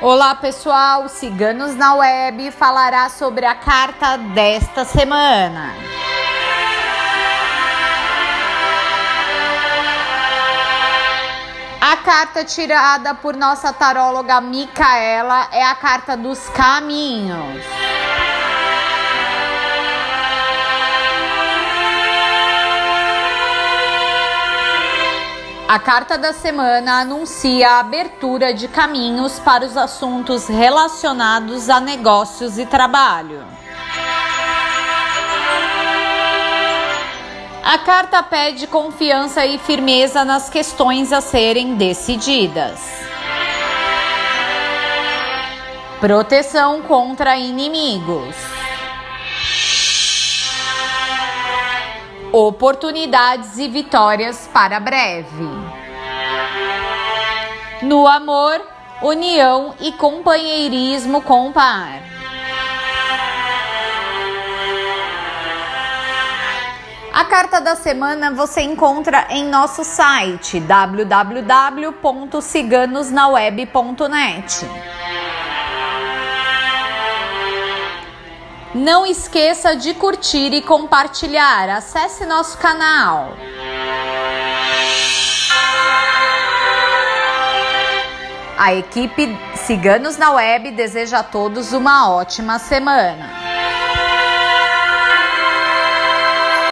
Olá pessoal, Ciganos na Web falará sobre a carta desta semana. A carta tirada por nossa taróloga Micaela é a carta dos caminhos. A carta da semana anuncia a abertura de caminhos para os assuntos relacionados a negócios e trabalho. A carta pede confiança e firmeza nas questões a serem decididas. Proteção contra inimigos. Oportunidades e vitórias para breve. No amor, união e companheirismo com o par. A carta da semana você encontra em nosso site www.ciganosnaweb.net. Não esqueça de curtir e compartilhar. Acesse nosso canal. A equipe Ciganos na Web deseja a todos uma ótima semana.